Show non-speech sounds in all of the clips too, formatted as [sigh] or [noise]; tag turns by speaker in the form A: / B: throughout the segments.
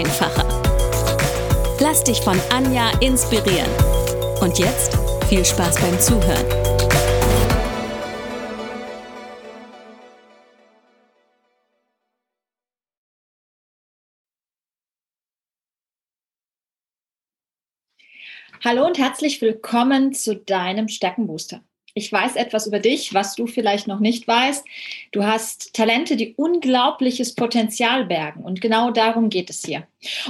A: einfacher. Lass dich von Anja inspirieren. Und jetzt viel Spaß beim Zuhören.
B: Hallo und herzlich willkommen zu deinem Stärkenbooster ich weiß etwas über dich, was du vielleicht noch nicht weißt. Du hast Talente, die unglaubliches Potenzial bergen. Und genau darum geht es hier.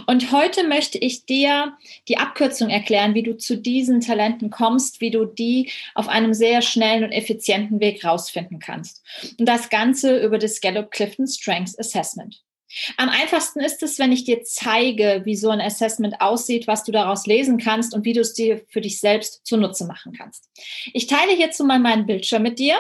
B: Und heute möchte ich dir die Abkürzung erklären, wie du zu diesen Talenten kommst, wie du die auf einem sehr schnellen und effizienten Weg rausfinden kannst. Und das Ganze über das Gallup Clifton Strengths Assessment. Am einfachsten ist es, wenn ich dir zeige, wie so ein Assessment aussieht, was du daraus lesen kannst und wie du es dir für dich selbst zunutze machen kannst. Ich teile hierzu mal meinen Bildschirm mit dir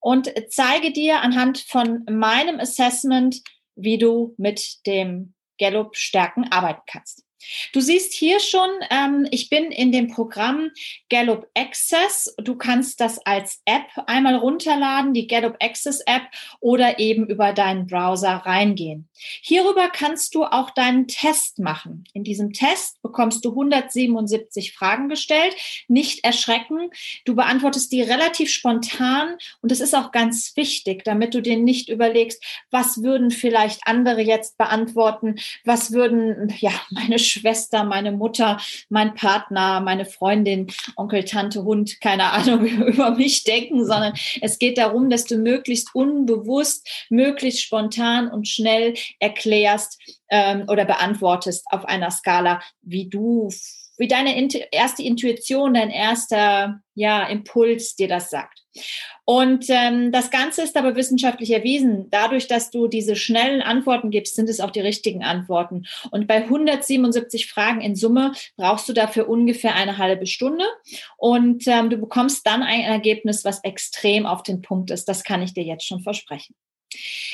B: und zeige dir anhand von meinem Assessment, wie du mit dem Gallup Stärken arbeiten kannst. Du siehst hier schon, ähm, ich bin in dem Programm Gallup Access. Du kannst das als App einmal runterladen, die Gallup Access App, oder eben über deinen Browser reingehen. Hierüber kannst du auch deinen Test machen. In diesem Test bekommst du 177 Fragen gestellt. Nicht erschrecken. Du beantwortest die relativ spontan und es ist auch ganz wichtig, damit du dir nicht überlegst, was würden vielleicht andere jetzt beantworten, was würden ja meine Schwester, meine Mutter, mein Partner, meine Freundin, Onkel, Tante, Hund, keine Ahnung, [laughs] über mich denken, sondern es geht darum, dass du möglichst unbewusst, möglichst spontan und schnell erklärst ähm, oder beantwortest auf einer Skala, wie du wie deine erste Intuition, dein erster ja, Impuls dir das sagt. Und ähm, das Ganze ist aber wissenschaftlich erwiesen. Dadurch, dass du diese schnellen Antworten gibst, sind es auch die richtigen Antworten. Und bei 177 Fragen in Summe brauchst du dafür ungefähr eine halbe Stunde. Und ähm, du bekommst dann ein Ergebnis, was extrem auf den Punkt ist. Das kann ich dir jetzt schon versprechen.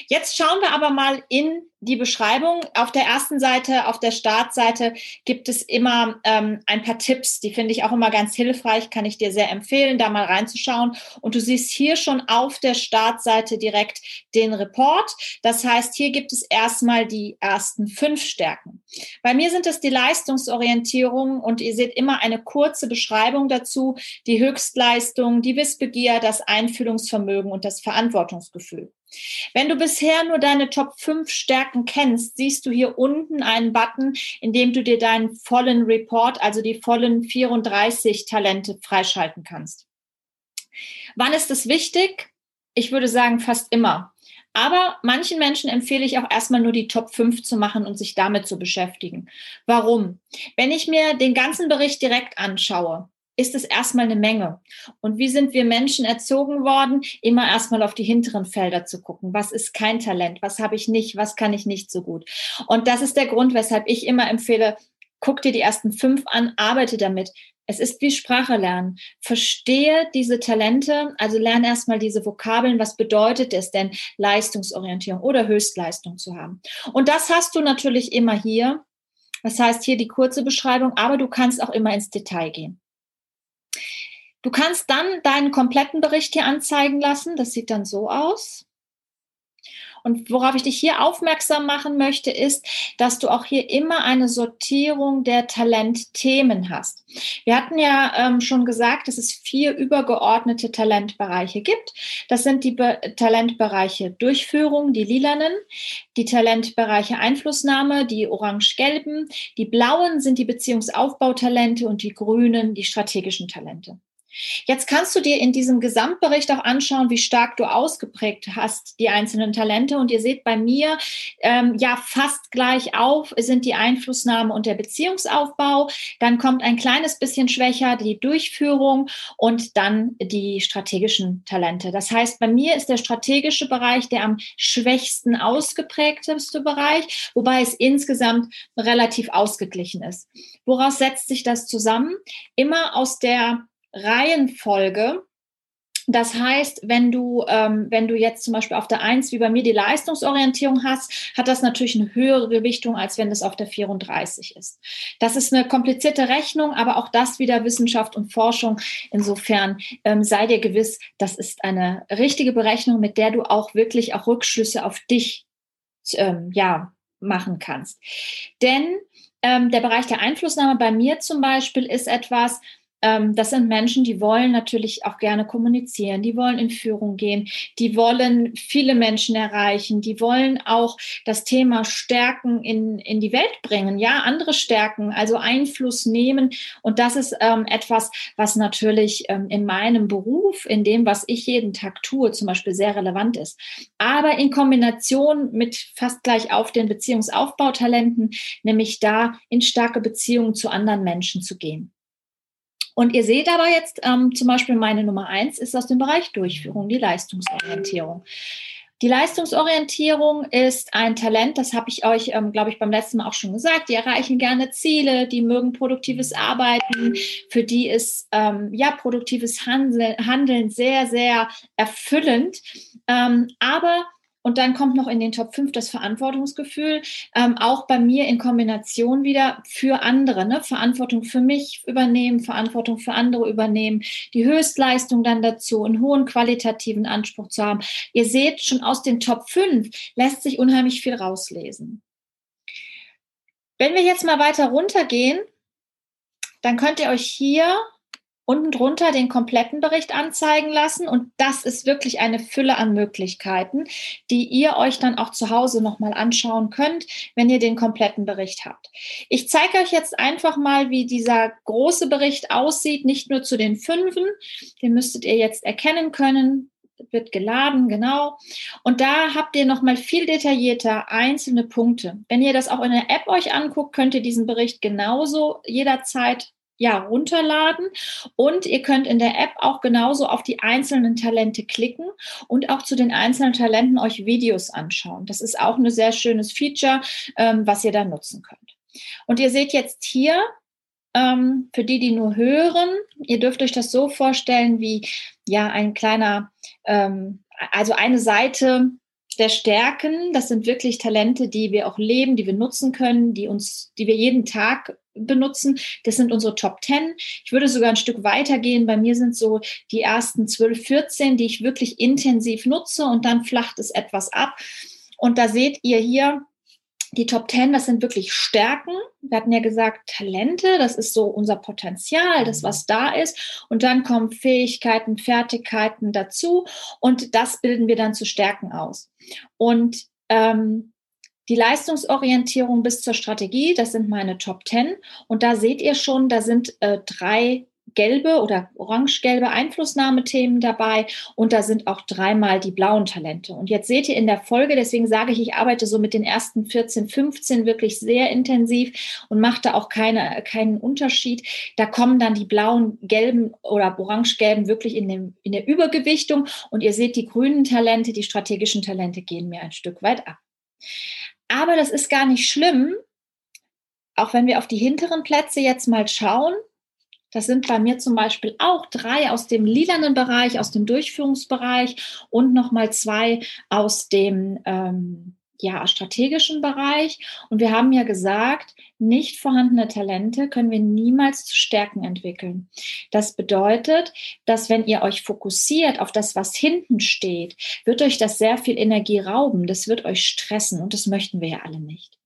B: Jetzt schauen wir aber mal in die Beschreibung. Auf der ersten Seite, auf der Startseite gibt es immer ähm, ein paar Tipps, die finde ich auch immer ganz hilfreich, kann ich dir sehr empfehlen, da mal reinzuschauen. Und du siehst hier schon auf der Startseite direkt den Report. Das heißt, hier gibt es erstmal die ersten fünf Stärken. Bei mir sind es die Leistungsorientierung und ihr seht immer eine kurze Beschreibung dazu, die Höchstleistung, die Wissbegier, das Einfühlungsvermögen und das Verantwortungsgefühl. Wenn du bisher nur deine Top 5 Stärken kennst, siehst du hier unten einen Button, in dem du dir deinen vollen Report, also die vollen 34 Talente freischalten kannst. Wann ist es wichtig? Ich würde sagen, fast immer. Aber manchen Menschen empfehle ich auch erstmal nur die Top 5 zu machen und sich damit zu beschäftigen. Warum? Wenn ich mir den ganzen Bericht direkt anschaue, ist es erstmal eine Menge. Und wie sind wir Menschen erzogen worden, immer erstmal auf die hinteren Felder zu gucken. Was ist kein Talent? Was habe ich nicht? Was kann ich nicht so gut? Und das ist der Grund, weshalb ich immer empfehle, guck dir die ersten fünf an, arbeite damit. Es ist wie Sprache lernen. Verstehe diese Talente, also lerne erstmal diese Vokabeln. Was bedeutet es denn, Leistungsorientierung oder Höchstleistung zu haben? Und das hast du natürlich immer hier. Das heißt hier die kurze Beschreibung, aber du kannst auch immer ins Detail gehen. Du kannst dann deinen kompletten Bericht hier anzeigen lassen. Das sieht dann so aus. Und worauf ich dich hier aufmerksam machen möchte, ist, dass du auch hier immer eine Sortierung der Talentthemen hast. Wir hatten ja ähm, schon gesagt, dass es vier übergeordnete Talentbereiche gibt. Das sind die Be Talentbereiche Durchführung, die lilanen, die Talentbereiche Einflussnahme, die orange-gelben, die blauen sind die Beziehungsaufbautalente und die grünen die strategischen Talente. Jetzt kannst du dir in diesem Gesamtbericht auch anschauen, wie stark du ausgeprägt hast, die einzelnen Talente. Und ihr seht bei mir, ähm, ja, fast gleich auf sind die Einflussnahme und der Beziehungsaufbau. Dann kommt ein kleines bisschen schwächer die Durchführung und dann die strategischen Talente. Das heißt, bei mir ist der strategische Bereich der am schwächsten ausgeprägteste Bereich, wobei es insgesamt relativ ausgeglichen ist. Woraus setzt sich das zusammen? Immer aus der Reihenfolge. Das heißt, wenn du, ähm, wenn du jetzt zum Beispiel auf der 1 wie bei mir die Leistungsorientierung hast, hat das natürlich eine höhere Gewichtung, als wenn es auf der 34 ist. Das ist eine komplizierte Rechnung, aber auch das wieder Wissenschaft und Forschung. Insofern ähm, sei dir gewiss, das ist eine richtige Berechnung, mit der du auch wirklich auch Rückschlüsse auf dich ähm, ja, machen kannst. Denn ähm, der Bereich der Einflussnahme bei mir zum Beispiel ist etwas, das sind Menschen, die wollen natürlich auch gerne kommunizieren, die wollen in Führung gehen, die wollen viele Menschen erreichen, die wollen auch das Thema Stärken in, in die Welt bringen, ja, andere Stärken, also Einfluss nehmen. Und das ist ähm, etwas, was natürlich ähm, in meinem Beruf, in dem, was ich jeden Tag tue, zum Beispiel sehr relevant ist. Aber in Kombination mit fast gleich auf den Beziehungsaufbautalenten, nämlich da in starke Beziehungen zu anderen Menschen zu gehen. Und ihr seht aber jetzt ähm, zum Beispiel meine Nummer eins ist aus dem Bereich Durchführung, die Leistungsorientierung. Die Leistungsorientierung ist ein Talent, das habe ich euch, ähm, glaube ich, beim letzten Mal auch schon gesagt. Die erreichen gerne Ziele, die mögen produktives Arbeiten, für die ist ähm, ja produktives Handeln, Handeln sehr, sehr erfüllend. Ähm, aber und dann kommt noch in den Top 5 das Verantwortungsgefühl, ähm, auch bei mir in Kombination wieder für andere, ne? Verantwortung für mich übernehmen, Verantwortung für andere übernehmen, die Höchstleistung dann dazu, einen hohen qualitativen Anspruch zu haben. Ihr seht schon aus den Top 5 lässt sich unheimlich viel rauslesen. Wenn wir jetzt mal weiter runtergehen, dann könnt ihr euch hier unten drunter den kompletten Bericht anzeigen lassen. Und das ist wirklich eine Fülle an Möglichkeiten, die ihr euch dann auch zu Hause nochmal anschauen könnt, wenn ihr den kompletten Bericht habt. Ich zeige euch jetzt einfach mal, wie dieser große Bericht aussieht, nicht nur zu den Fünfen. Den müsstet ihr jetzt erkennen können wird geladen, genau. Und da habt ihr nochmal viel detaillierter einzelne Punkte. Wenn ihr das auch in der App euch anguckt, könnt ihr diesen Bericht genauso jederzeit ja, runterladen. Und ihr könnt in der App auch genauso auf die einzelnen Talente klicken und auch zu den einzelnen Talenten euch Videos anschauen. Das ist auch ein sehr schönes Feature, ähm, was ihr da nutzen könnt. Und ihr seht jetzt hier, ähm, für die, die nur hören, ihr dürft euch das so vorstellen wie ja ein kleiner, ähm, also eine Seite der Stärken, das sind wirklich Talente, die wir auch leben, die wir nutzen können, die uns, die wir jeden Tag benutzen. Das sind unsere Top 10. Ich würde sogar ein Stück weiter gehen. Bei mir sind so die ersten 12, 14, die ich wirklich intensiv nutze und dann flacht es etwas ab. Und da seht ihr hier, die Top 10, das sind wirklich Stärken. Wir hatten ja gesagt, Talente, das ist so unser Potenzial, das, was da ist. Und dann kommen Fähigkeiten, Fertigkeiten dazu. Und das bilden wir dann zu Stärken aus. Und ähm, die Leistungsorientierung bis zur Strategie, das sind meine Top 10. Und da seht ihr schon, da sind äh, drei gelbe oder orange-gelbe Einflussnahmethemen dabei und da sind auch dreimal die blauen Talente. Und jetzt seht ihr in der Folge, deswegen sage ich, ich arbeite so mit den ersten 14, 15 wirklich sehr intensiv und mache da auch keine, keinen Unterschied. Da kommen dann die blauen, gelben oder orange-gelben wirklich in, dem, in der Übergewichtung und ihr seht, die grünen Talente, die strategischen Talente gehen mir ein Stück weit ab. Aber das ist gar nicht schlimm, auch wenn wir auf die hinteren Plätze jetzt mal schauen. Das sind bei mir zum Beispiel auch drei aus dem lilanen Bereich, aus dem Durchführungsbereich und nochmal zwei aus dem ähm, ja, strategischen Bereich. Und wir haben ja gesagt, nicht vorhandene Talente können wir niemals zu Stärken entwickeln. Das bedeutet, dass wenn ihr euch fokussiert auf das, was hinten steht, wird euch das sehr viel Energie rauben. Das wird euch stressen und das möchten wir ja alle nicht.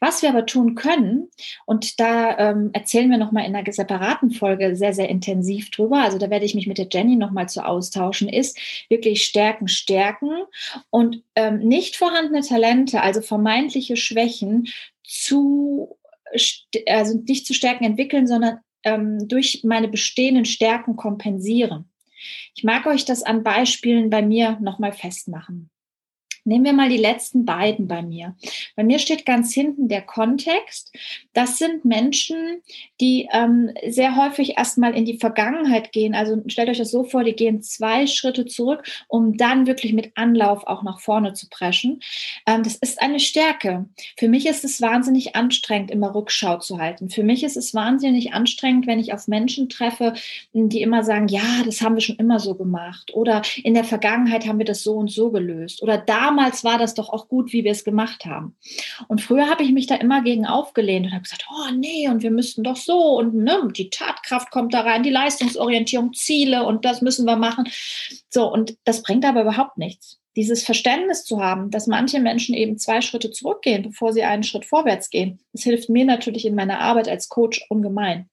B: Was wir aber tun können, und da ähm, erzählen wir nochmal in einer separaten Folge sehr, sehr intensiv drüber, also da werde ich mich mit der Jenny nochmal zu austauschen, ist wirklich Stärken, Stärken und ähm, nicht vorhandene Talente, also vermeintliche Schwächen zu, also nicht zu Stärken entwickeln, sondern ähm, durch meine bestehenden Stärken kompensiere. Ich mag euch das an Beispielen bei mir nochmal festmachen. Nehmen wir mal die letzten beiden bei mir. Bei mir steht ganz hinten der Kontext. Das sind Menschen, die ähm, sehr häufig erstmal in die Vergangenheit gehen. Also stellt euch das so vor, die gehen zwei Schritte zurück, um dann wirklich mit Anlauf auch nach vorne zu preschen. Ähm, das ist eine Stärke. Für mich ist es wahnsinnig anstrengend, immer Rückschau zu halten. Für mich ist es wahnsinnig anstrengend, wenn ich auf Menschen treffe, die immer sagen, ja, das haben wir schon immer so gemacht. Oder in der Vergangenheit haben wir das so und so gelöst. Oder damals damals war das doch auch gut, wie wir es gemacht haben. Und früher habe ich mich da immer gegen aufgelehnt und habe gesagt, oh nee, und wir müssten doch so und ne, die Tatkraft kommt da rein, die Leistungsorientierung, Ziele und das müssen wir machen. So, und das bringt aber überhaupt nichts. Dieses Verständnis zu haben, dass manche Menschen eben zwei Schritte zurückgehen, bevor sie einen Schritt vorwärts gehen, das hilft mir natürlich in meiner Arbeit als Coach ungemein.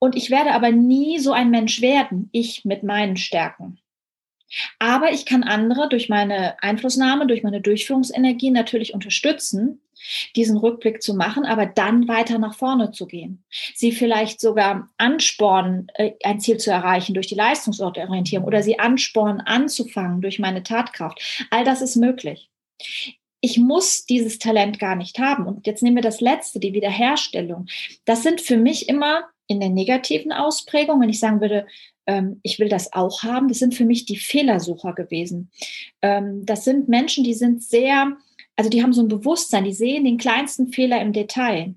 B: Und ich werde aber nie so ein Mensch werden, ich mit meinen Stärken. Aber ich kann andere durch meine Einflussnahme, durch meine Durchführungsenergie natürlich unterstützen, diesen Rückblick zu machen, aber dann weiter nach vorne zu gehen. Sie vielleicht sogar anspornen, äh, ein Ziel zu erreichen durch die Leistungsorientierung oder sie anspornen, anzufangen durch meine Tatkraft. All das ist möglich. Ich muss dieses Talent gar nicht haben. Und jetzt nehmen wir das letzte, die Wiederherstellung. Das sind für mich immer in der negativen Ausprägung, wenn ich sagen würde, ähm, ich will das auch haben, das sind für mich die Fehlersucher gewesen. Ähm, das sind Menschen, die sind sehr, also die haben so ein Bewusstsein, die sehen den kleinsten Fehler im Detail.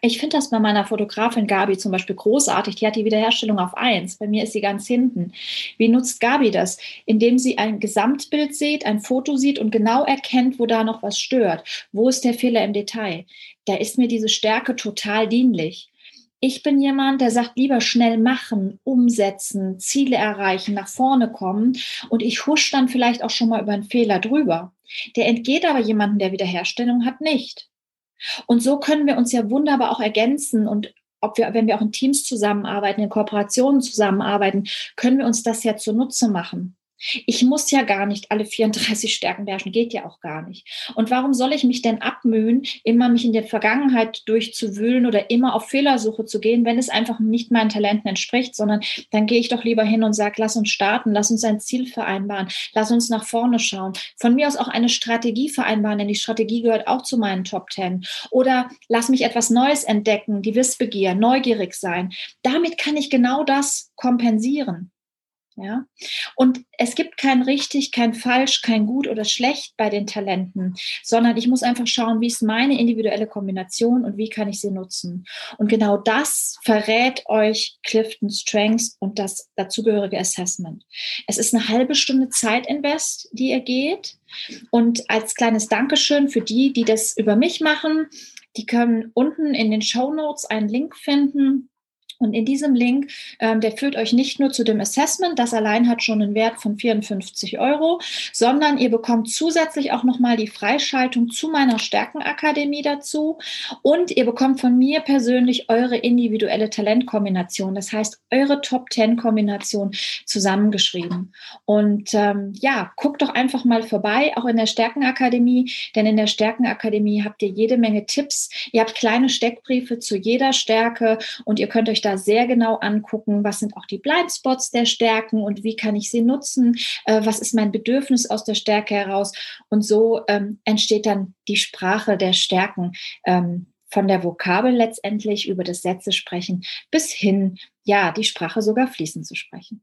B: Ich finde das bei meiner Fotografin Gabi zum Beispiel großartig. Die hat die Wiederherstellung auf eins. Bei mir ist sie ganz hinten. Wie nutzt Gabi das? Indem sie ein Gesamtbild sieht, ein Foto sieht und genau erkennt, wo da noch was stört. Wo ist der Fehler im Detail? Da ist mir diese Stärke total dienlich. Ich bin jemand, der sagt, lieber schnell machen, umsetzen, Ziele erreichen, nach vorne kommen. Und ich husch dann vielleicht auch schon mal über einen Fehler drüber. Der entgeht aber jemanden, der Wiederherstellung hat, nicht. Und so können wir uns ja wunderbar auch ergänzen und ob wir, wenn wir auch in Teams zusammenarbeiten, in Kooperationen zusammenarbeiten, können wir uns das ja zunutze machen. Ich muss ja gar nicht alle 34 Stärken beherrschen, geht ja auch gar nicht. Und warum soll ich mich denn abmühen, immer mich in der Vergangenheit durchzuwühlen oder immer auf Fehlersuche zu gehen, wenn es einfach nicht meinen Talenten entspricht, sondern dann gehe ich doch lieber hin und sage, lass uns starten, lass uns ein Ziel vereinbaren, lass uns nach vorne schauen. Von mir aus auch eine Strategie vereinbaren, denn die Strategie gehört auch zu meinen Top Ten. Oder lass mich etwas Neues entdecken, die Wissbegier, neugierig sein. Damit kann ich genau das kompensieren. Ja? Und es gibt kein richtig, kein falsch, kein gut oder schlecht bei den Talenten, sondern ich muss einfach schauen, wie ist meine individuelle Kombination und wie kann ich sie nutzen. Und genau das verrät euch Clifton Strengths und das dazugehörige Assessment. Es ist eine halbe Stunde Zeitinvest, die ihr geht. Und als kleines Dankeschön für die, die das über mich machen, die können unten in den Show Notes einen Link finden und in diesem Link, ähm, der führt euch nicht nur zu dem Assessment, das allein hat schon einen Wert von 54 Euro, sondern ihr bekommt zusätzlich auch nochmal die Freischaltung zu meiner Stärkenakademie dazu und ihr bekommt von mir persönlich eure individuelle Talentkombination, das heißt eure Top 10 Kombination zusammengeschrieben. Und ähm, ja, guckt doch einfach mal vorbei, auch in der Stärkenakademie, denn in der Stärkenakademie habt ihr jede Menge Tipps, ihr habt kleine Steckbriefe zu jeder Stärke und ihr könnt euch da da sehr genau angucken, was sind auch die Blindspots der Stärken und wie kann ich sie nutzen, äh, was ist mein Bedürfnis aus der Stärke heraus. Und so ähm, entsteht dann die Sprache der Stärken. Ähm, von der Vokabel letztendlich über das Sätze sprechen bis hin, ja, die Sprache sogar fließend zu sprechen.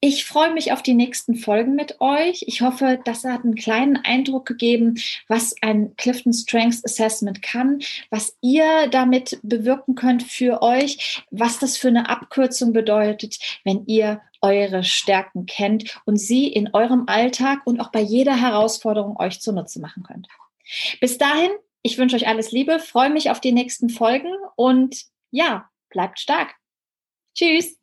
B: Ich freue mich auf die nächsten Folgen mit euch. Ich hoffe, das hat einen kleinen Eindruck gegeben, was ein Clifton Strengths Assessment kann, was ihr damit bewirken könnt für euch, was das für eine Abkürzung bedeutet, wenn ihr eure Stärken kennt und sie in eurem Alltag und auch bei jeder Herausforderung euch zunutze machen könnt. Bis dahin, ich wünsche euch alles Liebe, freue mich auf die nächsten Folgen und ja, bleibt stark. Tschüss.